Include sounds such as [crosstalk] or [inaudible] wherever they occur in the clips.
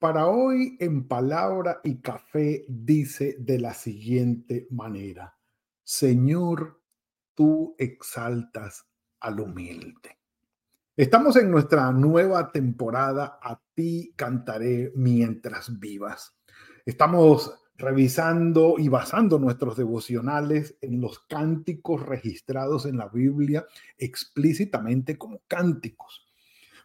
para hoy en palabra y café dice de la siguiente manera, Señor, tú exaltas al humilde. Estamos en nuestra nueva temporada, a ti cantaré mientras vivas. Estamos revisando y basando nuestros devocionales en los cánticos registrados en la Biblia explícitamente como cánticos.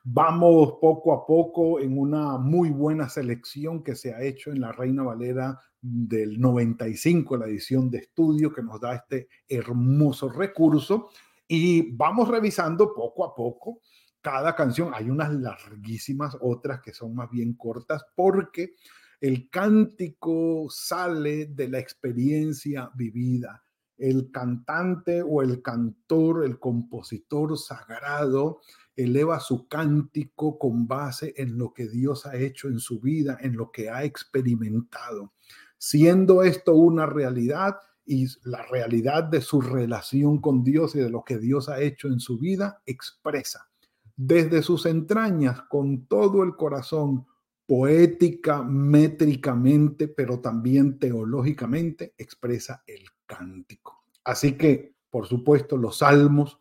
Vamos poco a poco en una muy buena selección que se ha hecho en la Reina Valera del 95, la edición de estudio que nos da este hermoso recurso. Y vamos revisando poco a poco cada canción. Hay unas larguísimas, otras que son más bien cortas, porque el cántico sale de la experiencia vivida. El cantante o el cantor, el compositor sagrado, eleva su cántico con base en lo que Dios ha hecho en su vida, en lo que ha experimentado. Siendo esto una realidad y la realidad de su relación con Dios y de lo que Dios ha hecho en su vida, expresa desde sus entrañas con todo el corazón, poética, métricamente, pero también teológicamente, expresa el cántico. Así que, por supuesto, los salmos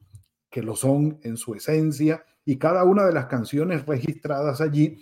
que lo son en su esencia, y cada una de las canciones registradas allí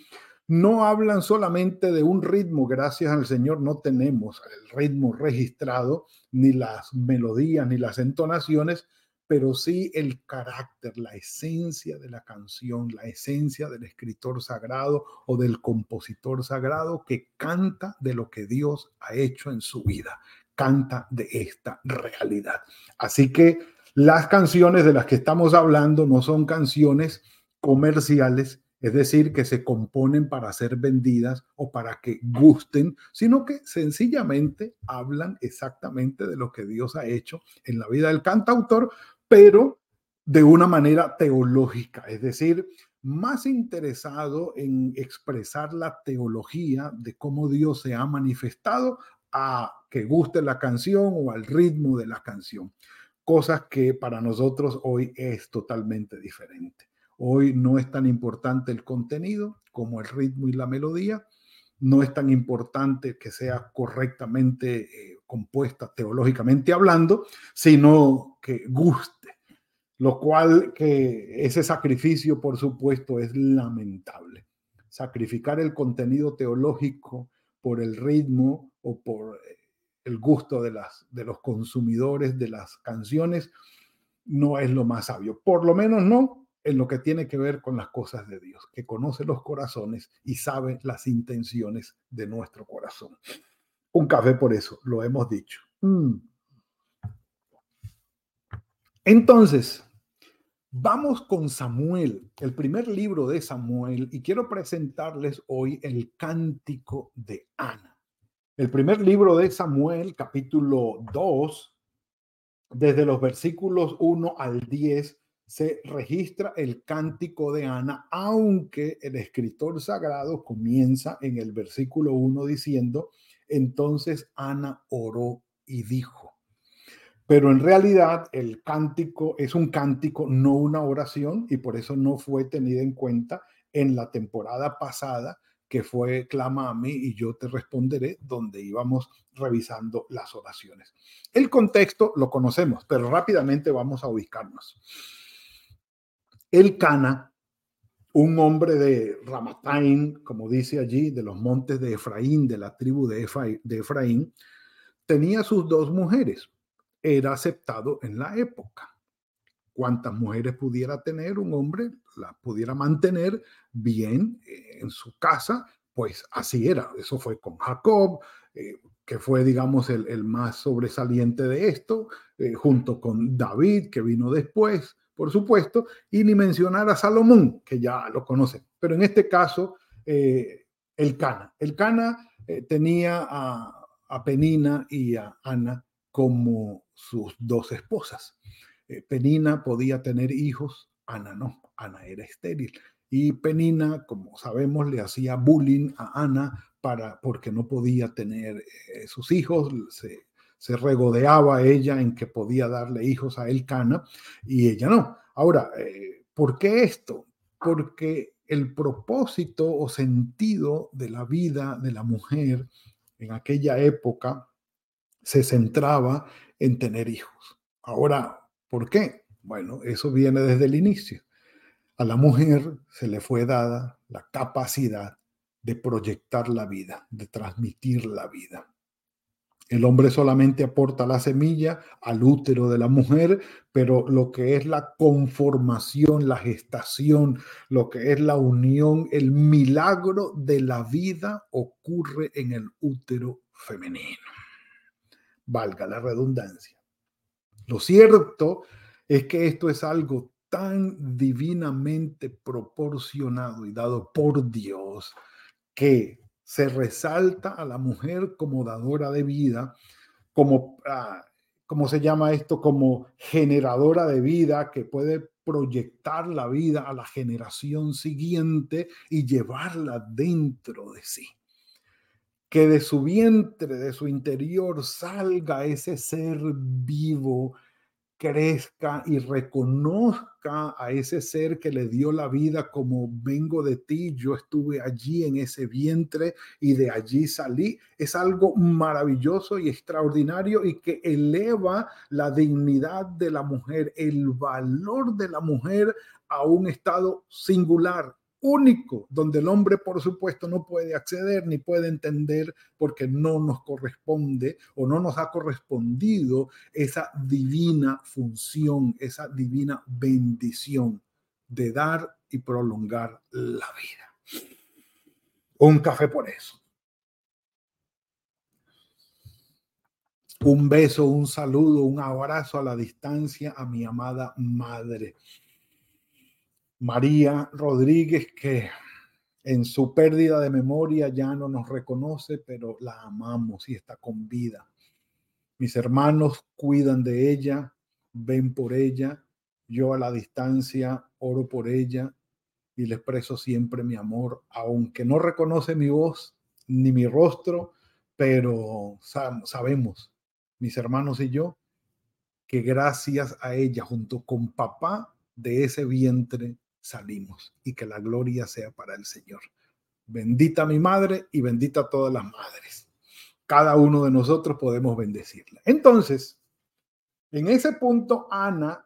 no hablan solamente de un ritmo, gracias al Señor no tenemos el ritmo registrado, ni las melodías, ni las entonaciones, pero sí el carácter, la esencia de la canción, la esencia del escritor sagrado o del compositor sagrado que canta de lo que Dios ha hecho en su vida, canta de esta realidad. Así que las canciones de las que estamos hablando no son canciones comerciales, es decir, que se componen para ser vendidas o para que gusten, sino que sencillamente hablan exactamente de lo que Dios ha hecho en la vida del cantautor, pero de una manera teológica, es decir, más interesado en expresar la teología de cómo Dios se ha manifestado a que guste la canción o al ritmo de la canción cosas que para nosotros hoy es totalmente diferente. Hoy no es tan importante el contenido como el ritmo y la melodía. No es tan importante que sea correctamente eh, compuesta teológicamente hablando, sino que guste. Lo cual que ese sacrificio, por supuesto, es lamentable. Sacrificar el contenido teológico por el ritmo o por eh, el gusto de, las, de los consumidores de las canciones no es lo más sabio. Por lo menos no en lo que tiene que ver con las cosas de Dios, que conoce los corazones y sabe las intenciones de nuestro corazón. Un café por eso, lo hemos dicho. Mm. Entonces, vamos con Samuel, el primer libro de Samuel, y quiero presentarles hoy el cántico de Ana. El primer libro de Samuel, capítulo 2, desde los versículos 1 al 10, se registra el cántico de Ana, aunque el escritor sagrado comienza en el versículo 1 diciendo, entonces Ana oró y dijo. Pero en realidad el cántico es un cántico, no una oración, y por eso no fue tenida en cuenta en la temporada pasada que fue Clama a mí y yo te responderé, donde íbamos revisando las oraciones. El contexto lo conocemos, pero rápidamente vamos a ubicarnos. El Cana, un hombre de Ramataim, como dice allí, de los montes de Efraín, de la tribu de, de Efraín, tenía sus dos mujeres. Era aceptado en la época cuántas mujeres pudiera tener un hombre, las pudiera mantener bien eh, en su casa, pues así era. Eso fue con Jacob, eh, que fue, digamos, el, más sobresaliente de esto, eh, junto con David, que vino después, por supuesto, y ni mencionar a Salomón, que ya lo conocen. Pero en este caso, El Cana. El Cana tenía a, Penina y a Ana como sus dos esposas. Eh, Penina podía tener hijos, Ana no, Ana era estéril. Y Penina, como sabemos, le hacía bullying a Ana para, porque no podía tener eh, sus hijos, se, regodeaba ella en que podía darle hijos a Elcana y ella no. Ahora, eh, ¿por qué esto? Porque el propósito o sentido de la vida de la mujer en aquella época se centraba en tener hijos. Ahora, ¿por qué? Bueno, eso viene desde el inicio. A la mujer se le fue dada la capacidad de proyectar la vida, de transmitir la vida. El hombre solamente aporta la semilla al útero de la mujer, pero lo que es la conformación, la gestación, lo que es la unión, el milagro de la vida ocurre en el útero femenino. Valga la redundancia. Lo cierto es que esto es algo tan divinamente proporcionado y dado por Dios que se resalta a la mujer como dadora de vida, como, ah, ¿cómo se llama esto? Como generadora de vida que puede proyectar la vida a la generación siguiente y llevarla dentro de sí. Que de su vientre, de su interior, salga ese ser vivo crezca y reconozca a ese ser que le dio la vida como vengo de ti, yo estuve allí en ese vientre y de allí salí, es algo maravilloso y extraordinario y que eleva la dignidad de la mujer, el valor de la mujer a un estado singular, único, donde el hombre, por supuesto, no puede acceder ni puede entender porque no nos corresponde o no nos ha correspondido esa divina función, esa divina bendición de dar y prolongar la vida. Un café por eso. Un beso, un saludo, un abrazo a la distancia a mi amada madre María Rodríguez, que en su pérdida de memoria ya no nos reconoce, pero la amamos y está con vida. Mis hermanos cuidan de ella, ven por ella, yo a la distancia oro por ella y le expreso siempre mi amor, aunque no reconoce mi voz ni mi rostro, pero sabemos, mis hermanos y yo, que gracias a ella, junto con papá de ese vientre, salimos y que la gloria sea para el Señor. Bendita mi madre y bendita todas las madres. Cada uno de nosotros podemos bendecirla. Entonces, en ese punto, Ana,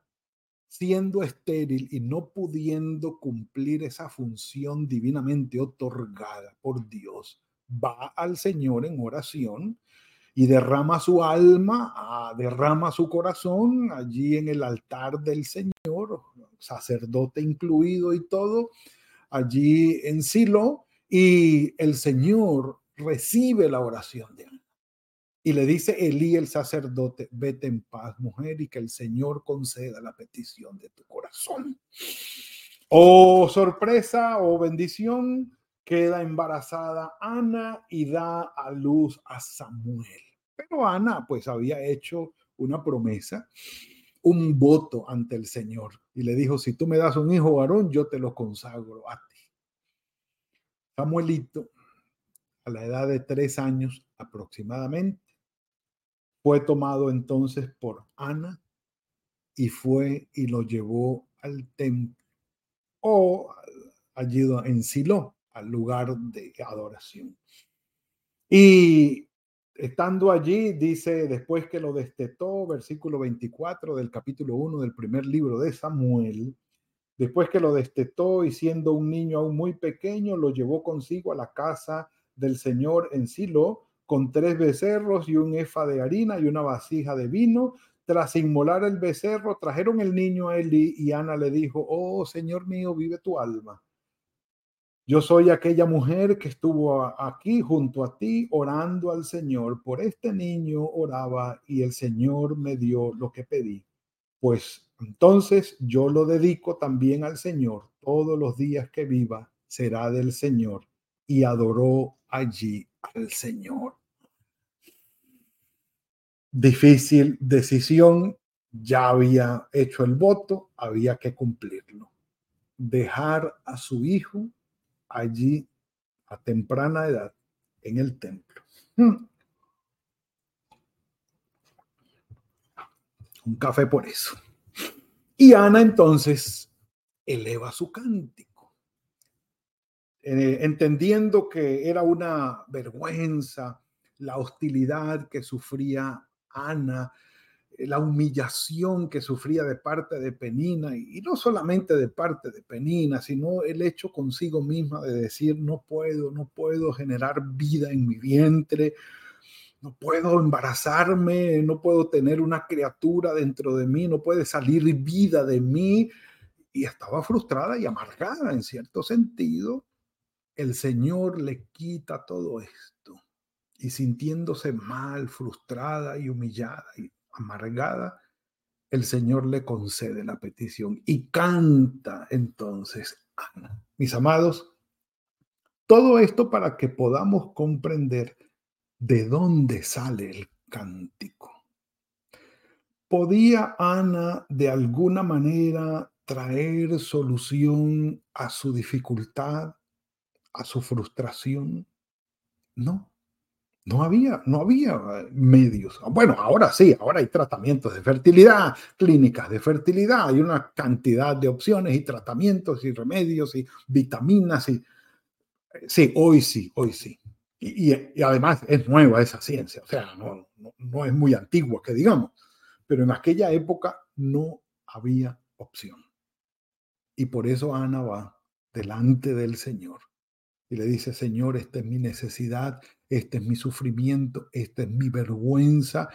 siendo estéril y no pudiendo cumplir esa función divinamente otorgada por Dios, va al Señor en oración y derrama su alma, ah, derrama su corazón allí en el altar del Señor, sacerdote incluido y todo, allí en Silo, y el Señor recibe la oración de Ana. Y le dice Elí, el sacerdote, vete en paz, mujer, y que el Señor conceda la petición de tu corazón. Oh, sorpresa, o oh, bendición, queda embarazada Ana y da a luz a Samuel. Pero Ana pues había hecho una promesa, un voto ante el Señor y le dijo, si tú me das un hijo varón, yo te lo consagro a ti. Samuelito, a la edad de tres años aproximadamente, fue tomado entonces por Ana y fue y lo llevó al templo o allí en Silo, al lugar de adoración. Y Estando allí, dice, después que lo destetó, versículo 24 del capítulo 1 del primer libro de Samuel, después que lo destetó y siendo un niño aún muy pequeño, lo llevó consigo a la casa del Señor en Silo, con tres becerros y un efa de harina y una vasija de vino. Tras inmolar el becerro, trajeron el niño a Eli y Ana le dijo, oh Señor mío, vive tu alma. Yo soy aquella mujer que estuvo aquí junto a ti orando al Señor. Por este niño oraba y el Señor me dio lo que pedí. Pues entonces yo lo dedico también al Señor. Todos los días que viva será del Señor. y adoró allí al Señor. Difícil decisión, ya había hecho el voto, había que cumplirlo. Dejar a su hijo allí a temprana edad en el templo. Un café por eso. Y Ana entonces eleva su cántico, eh, entendiendo que era una vergüenza la hostilidad que sufría Ana, la humillación que sufría de parte de Penina, y, no solamente de parte de Penina, sino el hecho consigo misma de decir, no puedo, no puedo generar vida en mi vientre, no puedo embarazarme, no puedo tener una criatura dentro de mí, no puede salir vida de mí. Y estaba frustrada y amargada en cierto sentido. El Señor le quita todo esto y sintiéndose mal, frustrada y humillada amargada, el Señor le concede la petición y canta entonces Ana. Mis amados, todo esto para que podamos comprender de dónde sale el cántico. ¿Podía Ana de alguna manera traer solución a su dificultad, a su frustración? No. No había, no había eh, medios. Bueno, ahora sí, ahora hay tratamientos de fertilidad, clínicas de fertilidad, hay una cantidad de opciones y tratamientos y remedios y vitaminas y eh, sí, hoy sí, hoy sí. Y, además es nueva esa ciencia, o sea, no, no es muy antigua que digamos, pero en aquella época no había opción. Y por eso Ana va delante del Señor y le dice, Señor, esta es mi necesidad, este es mi sufrimiento, esta es mi vergüenza.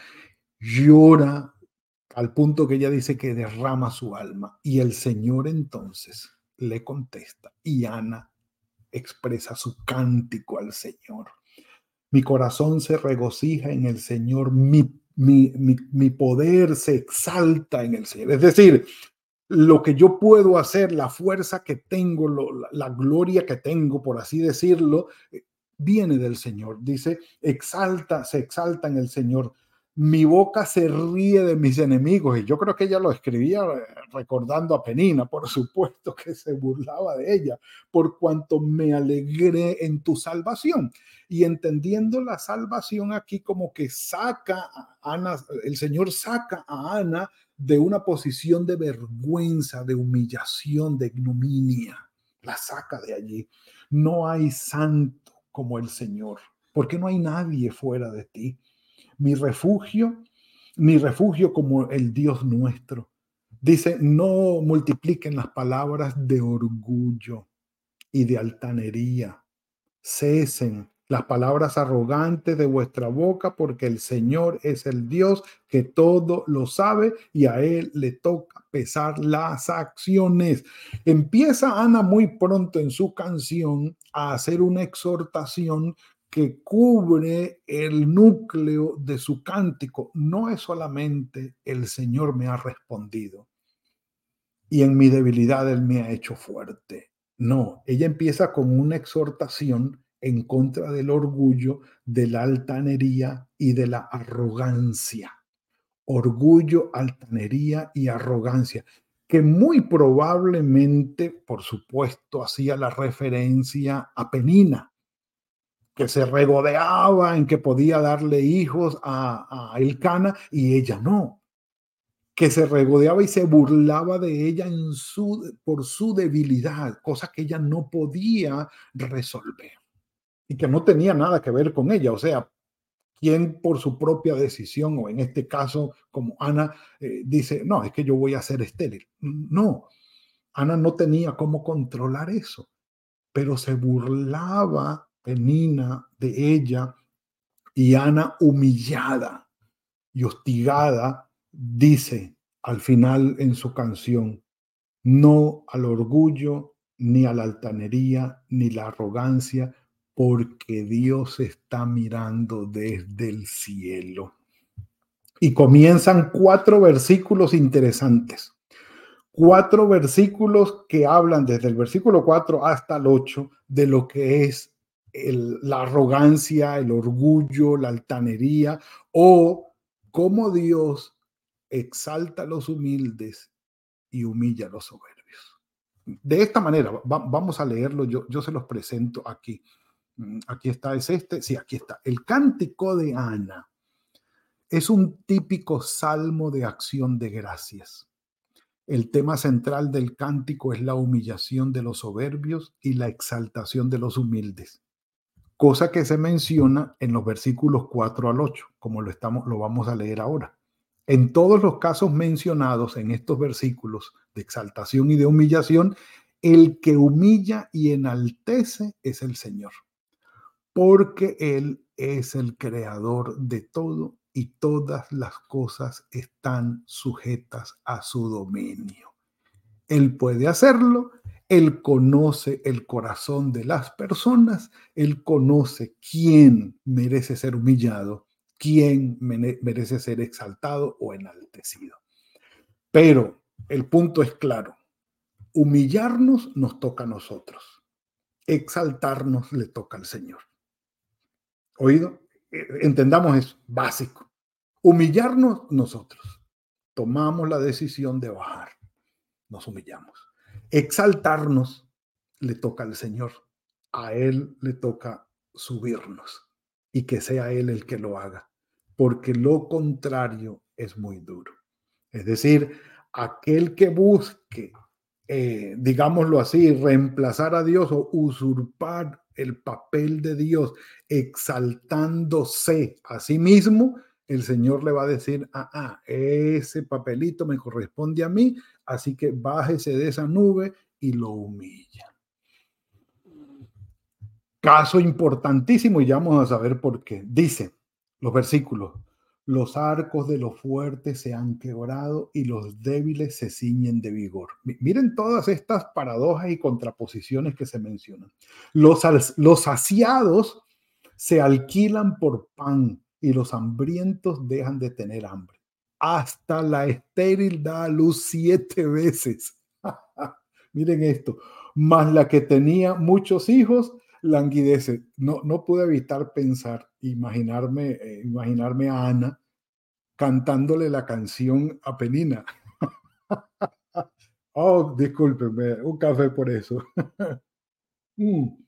Llora al punto que ella dice que derrama su alma. Y el Señor entonces le contesta y Ana expresa su cántico al Señor. Mi corazón se regocija en el Señor, mi, mi, mi poder se exalta en el Señor. Es decir, lo que yo puedo hacer, la fuerza que tengo, la, gloria que tengo, por así decirlo, eh, viene del Señor. Dice, exalta, se exalta en el Señor. Mi boca se ríe de mis enemigos. Y yo creo que ella lo escribía eh, recordando a Penina, por supuesto que se burlaba de ella, por cuanto me alegré en tu salvación. Y entendiendo la salvación aquí como que saca a Ana, el Señor saca a Ana de una posición de vergüenza, de humillación, de ignominia. La saca de allí. No hay santo como el Señor, porque no hay nadie fuera de ti. Mi refugio, mi refugio como el Dios nuestro. Dice, no multipliquen las palabras de orgullo y de altanería. Cesen las palabras arrogantes de vuestra boca, porque el Señor es el Dios que todo lo sabe y a Él le toca pesar las acciones. Empieza Ana muy pronto en su canción a hacer una exhortación que cubre el núcleo de su cántico. No es solamente el Señor me ha respondido y en mi debilidad Él me ha hecho fuerte. No, ella empieza con una exhortación en contra del orgullo, de la altanería y de la arrogancia. Orgullo, altanería y arrogancia, que muy probablemente, por supuesto, hacía la referencia a Penina, que se regodeaba en que podía darle hijos a, Elcana y ella no, que se regodeaba y se burlaba de ella por su debilidad, cosa que ella no podía resolver y que no tenía nada que ver con ella. O sea, quien por su propia decisión, o en este caso como Ana, eh, dice, no, es que yo voy a ser estéril. No, Ana no tenía cómo controlar eso, pero se burlaba Penina de ella y Ana humillada y hostigada dice al final en su canción, no al orgullo, ni a la altanería, ni la arrogancia, porque Dios está mirando desde el cielo. Y comienzan cuatro versículos interesantes. Cuatro versículos que hablan desde el versículo 4 hasta el 8 de lo que es la arrogancia, el orgullo, la altanería, o cómo Dios exalta a los humildes y humilla a los soberbios. De esta manera, vamos a leerlo, yo, yo se los presento aquí. Mm, aquí está, es este, sí, aquí está. El cántico de Ana es un típico salmo de acción de gracias. El tema central del cántico es la humillación de los soberbios y la exaltación de los humildes, cosa que se menciona en los versículos 4 al 8, como lo, estamos, lo vamos a leer ahora. En todos los casos mencionados en estos versículos de exaltación y de humillación, el que humilla y enaltece es el Señor, porque Él es el creador de todo y todas las cosas están sujetas a su dominio. Él puede hacerlo, Él conoce el corazón de las personas, Él conoce quién merece ser humillado quién merece ser exaltado o enaltecido. Pero el punto es claro. Humillarnos nos toca a nosotros. Exaltarnos le toca al Señor. ¿Oído? E, entendamos eso, básico. Humillarnos nosotros. Tomamos la decisión de bajar. Nos humillamos. Exaltarnos le toca al Señor. A Él le toca subirnos y que sea Él el que lo haga porque lo contrario es muy duro. Es decir, aquel que busque, eh, digámoslo así, reemplazar a Dios o usurpar el papel de Dios, exaltándose a sí mismo, el Señor le va a decir, ah, ah, ese papelito me corresponde a mí, así que bájese de esa nube y lo humilla. Caso importantísimo y ya vamos a saber por qué. Dice, los versículos. Los arcos de los fuertes se han quebrado y los débiles se ciñen de vigor. Miren todas estas paradojas y contraposiciones que se mencionan. Los, los saciados se alquilan por pan y los hambrientos dejan de tener hambre. Hasta la estéril da a luz siete veces. [laughs] Miren esto. Más la que tenía muchos hijos languidece. No, no pude evitar pensar, imaginarme, eh, imaginarme a Ana cantándole la canción a Penina. [laughs] oh, discúlpenme, un café por eso. [laughs] Mm.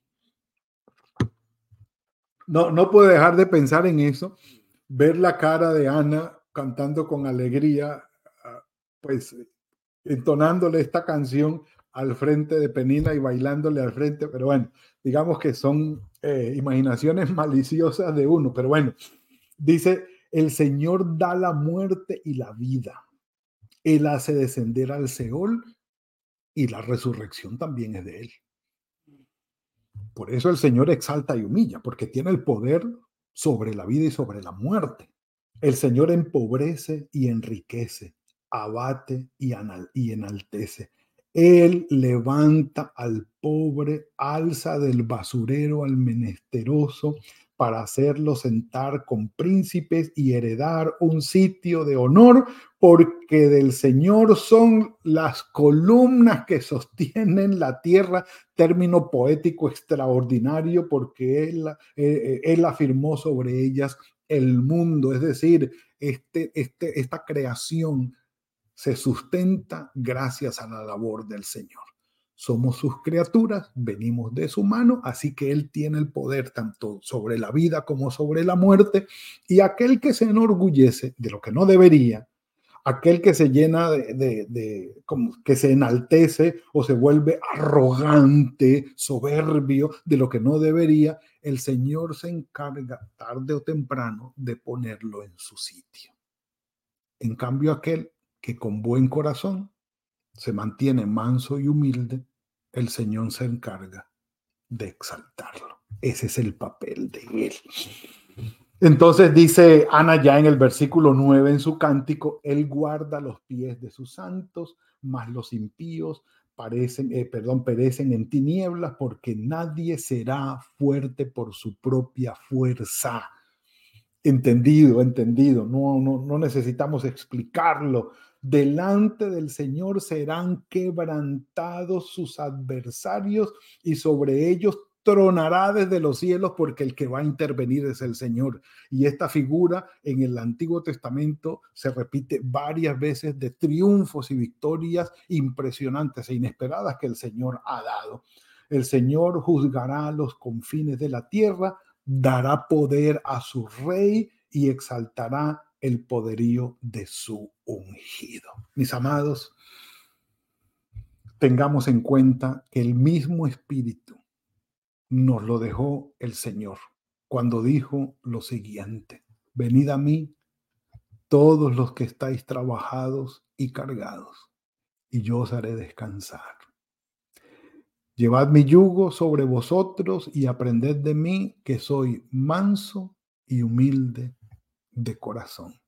No, no puedo dejar de pensar en eso, ver la cara de Ana cantando con alegría, ah, pues entonándole esta canción al frente de Penina y bailándole al frente, pero bueno, digamos que son eh, imaginaciones [laughs] maliciosas de uno, pero bueno, dice, el Señor da la muerte y la vida. Él hace descender al Seol y la resurrección también es de Él. Por eso el Señor exalta y humilla, porque tiene el poder sobre la vida y sobre la muerte. El Señor empobrece y enriquece, abate y, y enaltece. Él levanta al pobre, alza del basurero al menesteroso para hacerlo sentar con príncipes y heredar un sitio de honor, porque del Señor son las columnas que sostienen la tierra, término poético extraordinario, porque Él, eh, él afirmó sobre ellas el mundo, es decir, este, este, esta creación se sustenta gracias a la labor del Señor. Somos sus criaturas, venimos de su mano, así que Él tiene el poder tanto sobre la vida como sobre la muerte. Y aquel que se enorgullece de lo que no debería, aquel que se llena de, como que se enaltece o se vuelve arrogante, soberbio de lo que no debería, el Señor se encarga tarde o temprano de ponerlo en su sitio. En cambio, aquel que con buen corazón se mantiene manso y humilde, el Señor se encarga de exaltarlo. Ese es el papel de él. Entonces dice Ana ya en el versículo 9 en su cántico, Él guarda los pies de sus santos, mas los impíos parecen, eh, perdón, perecen en tinieblas porque nadie será fuerte por su propia fuerza. Entendido, entendido. No, no, no necesitamos explicarlo delante del Señor serán quebrantados sus adversarios y sobre ellos tronará desde los cielos porque el que va a intervenir es el Señor. Y esta figura en el Antiguo Testamento se repite varias veces de triunfos y victorias impresionantes e inesperadas que el Señor ha dado. El Señor juzgará los confines de la tierra, dará poder a su rey y exaltará el poderío de su ungido. Mis amados, tengamos en cuenta que el mismo Espíritu nos lo dejó el Señor cuando dijo lo siguiente, venid a mí todos los que estáis trabajados y cargados, y yo os haré descansar. Llevad mi yugo sobre vosotros y aprended de mí que soy manso y humilde de corazón,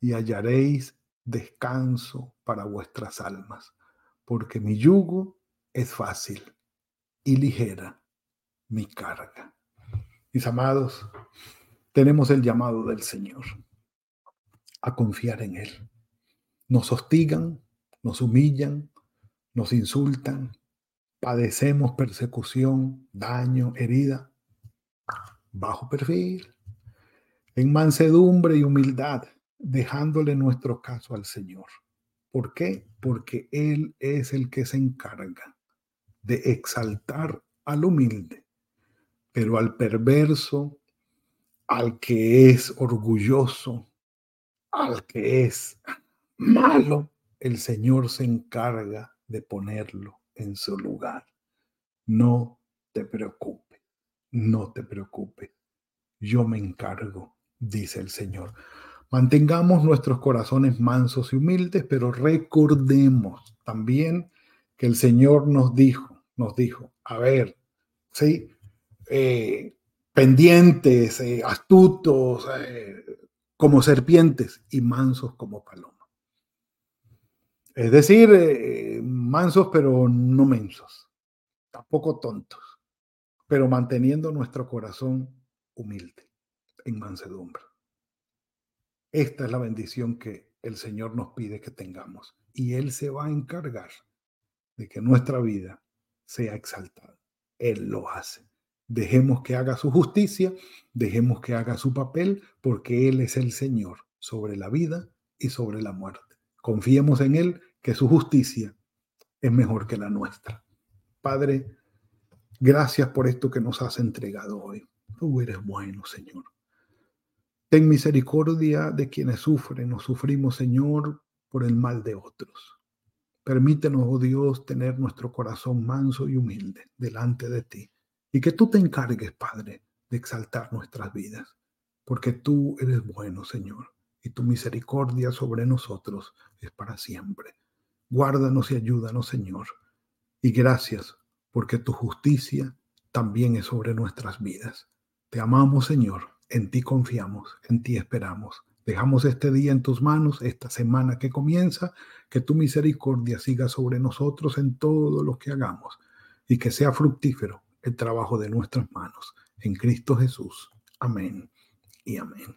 y hallaréis descanso para vuestras almas, porque mi yugo es fácil y ligera mi carga. Mis amados, tenemos el llamado del Señor a confiar en Él. Nos hostigan, nos humillan, nos insultan, padecemos persecución, daño, herida, bajo perfil, en mansedumbre y humildad, dejándole nuestro caso al Señor. ¿Por qué? Porque Él es el que se encarga de exaltar al humilde, pero al perverso, al que es orgulloso, al que es malo, el Señor se encarga de ponerlo en su lugar. No te preocupes, no te preocupes. Yo me encargo dice el Señor. Mantengamos nuestros corazones mansos y humildes, pero recordemos también que el Señor nos dijo, nos dijo, a ver, ¿sí? Eh, pendientes, eh, astutos, eh, como serpientes y mansos como palomas. Es decir, mansos pero no mensos, tampoco tontos, pero manteniendo nuestro corazón humilde en mansedumbre. Esta es la bendición que el Señor nos pide que tengamos. Y Él se va a encargar de que nuestra vida sea exaltada. Él lo hace. Dejemos que haga su justicia, dejemos que haga su papel, porque Él es el Señor sobre la vida y sobre la muerte. Confiemos en Él, que su justicia es mejor que la nuestra. Padre, gracias por esto que nos has entregado hoy. Tú eres bueno, Señor. Ten misericordia de quienes sufren o sufrimos, Señor, por el mal de otros. Permítenos, oh Dios, tener nuestro corazón manso y humilde delante de ti. Y que tú te encargues, Padre, de exaltar nuestras vidas. Porque tú eres bueno, Señor, y tu misericordia sobre nosotros es para siempre. Guárdanos y ayúdanos, Señor. Y gracias, porque tu justicia también es sobre nuestras vidas. Te amamos, Señor en ti confiamos, en ti esperamos. Dejamos este día en tus manos, esta semana que comienza, que tu misericordia siga sobre nosotros en todo lo que hagamos y que sea fructífero el trabajo de nuestras manos. En Cristo Jesús. Amén y amén.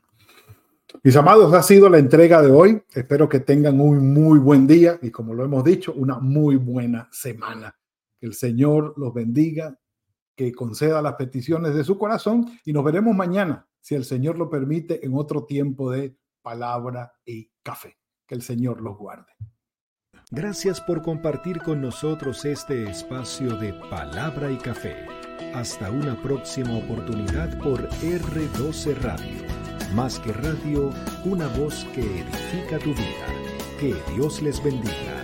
Mis amados, ha sido la entrega de hoy. Espero que tengan un muy buen día y como lo hemos dicho, una muy buena semana. Que el Señor los bendiga, que conceda las peticiones de su corazón y nos veremos mañana si el Señor lo permite, en otro tiempo de palabra y café. Que el Señor los guarde. Gracias por compartir con nosotros este espacio de palabra y café. Hasta una próxima oportunidad por R12 Radio. Más que radio, una voz que edifica tu vida. Que Dios les bendiga.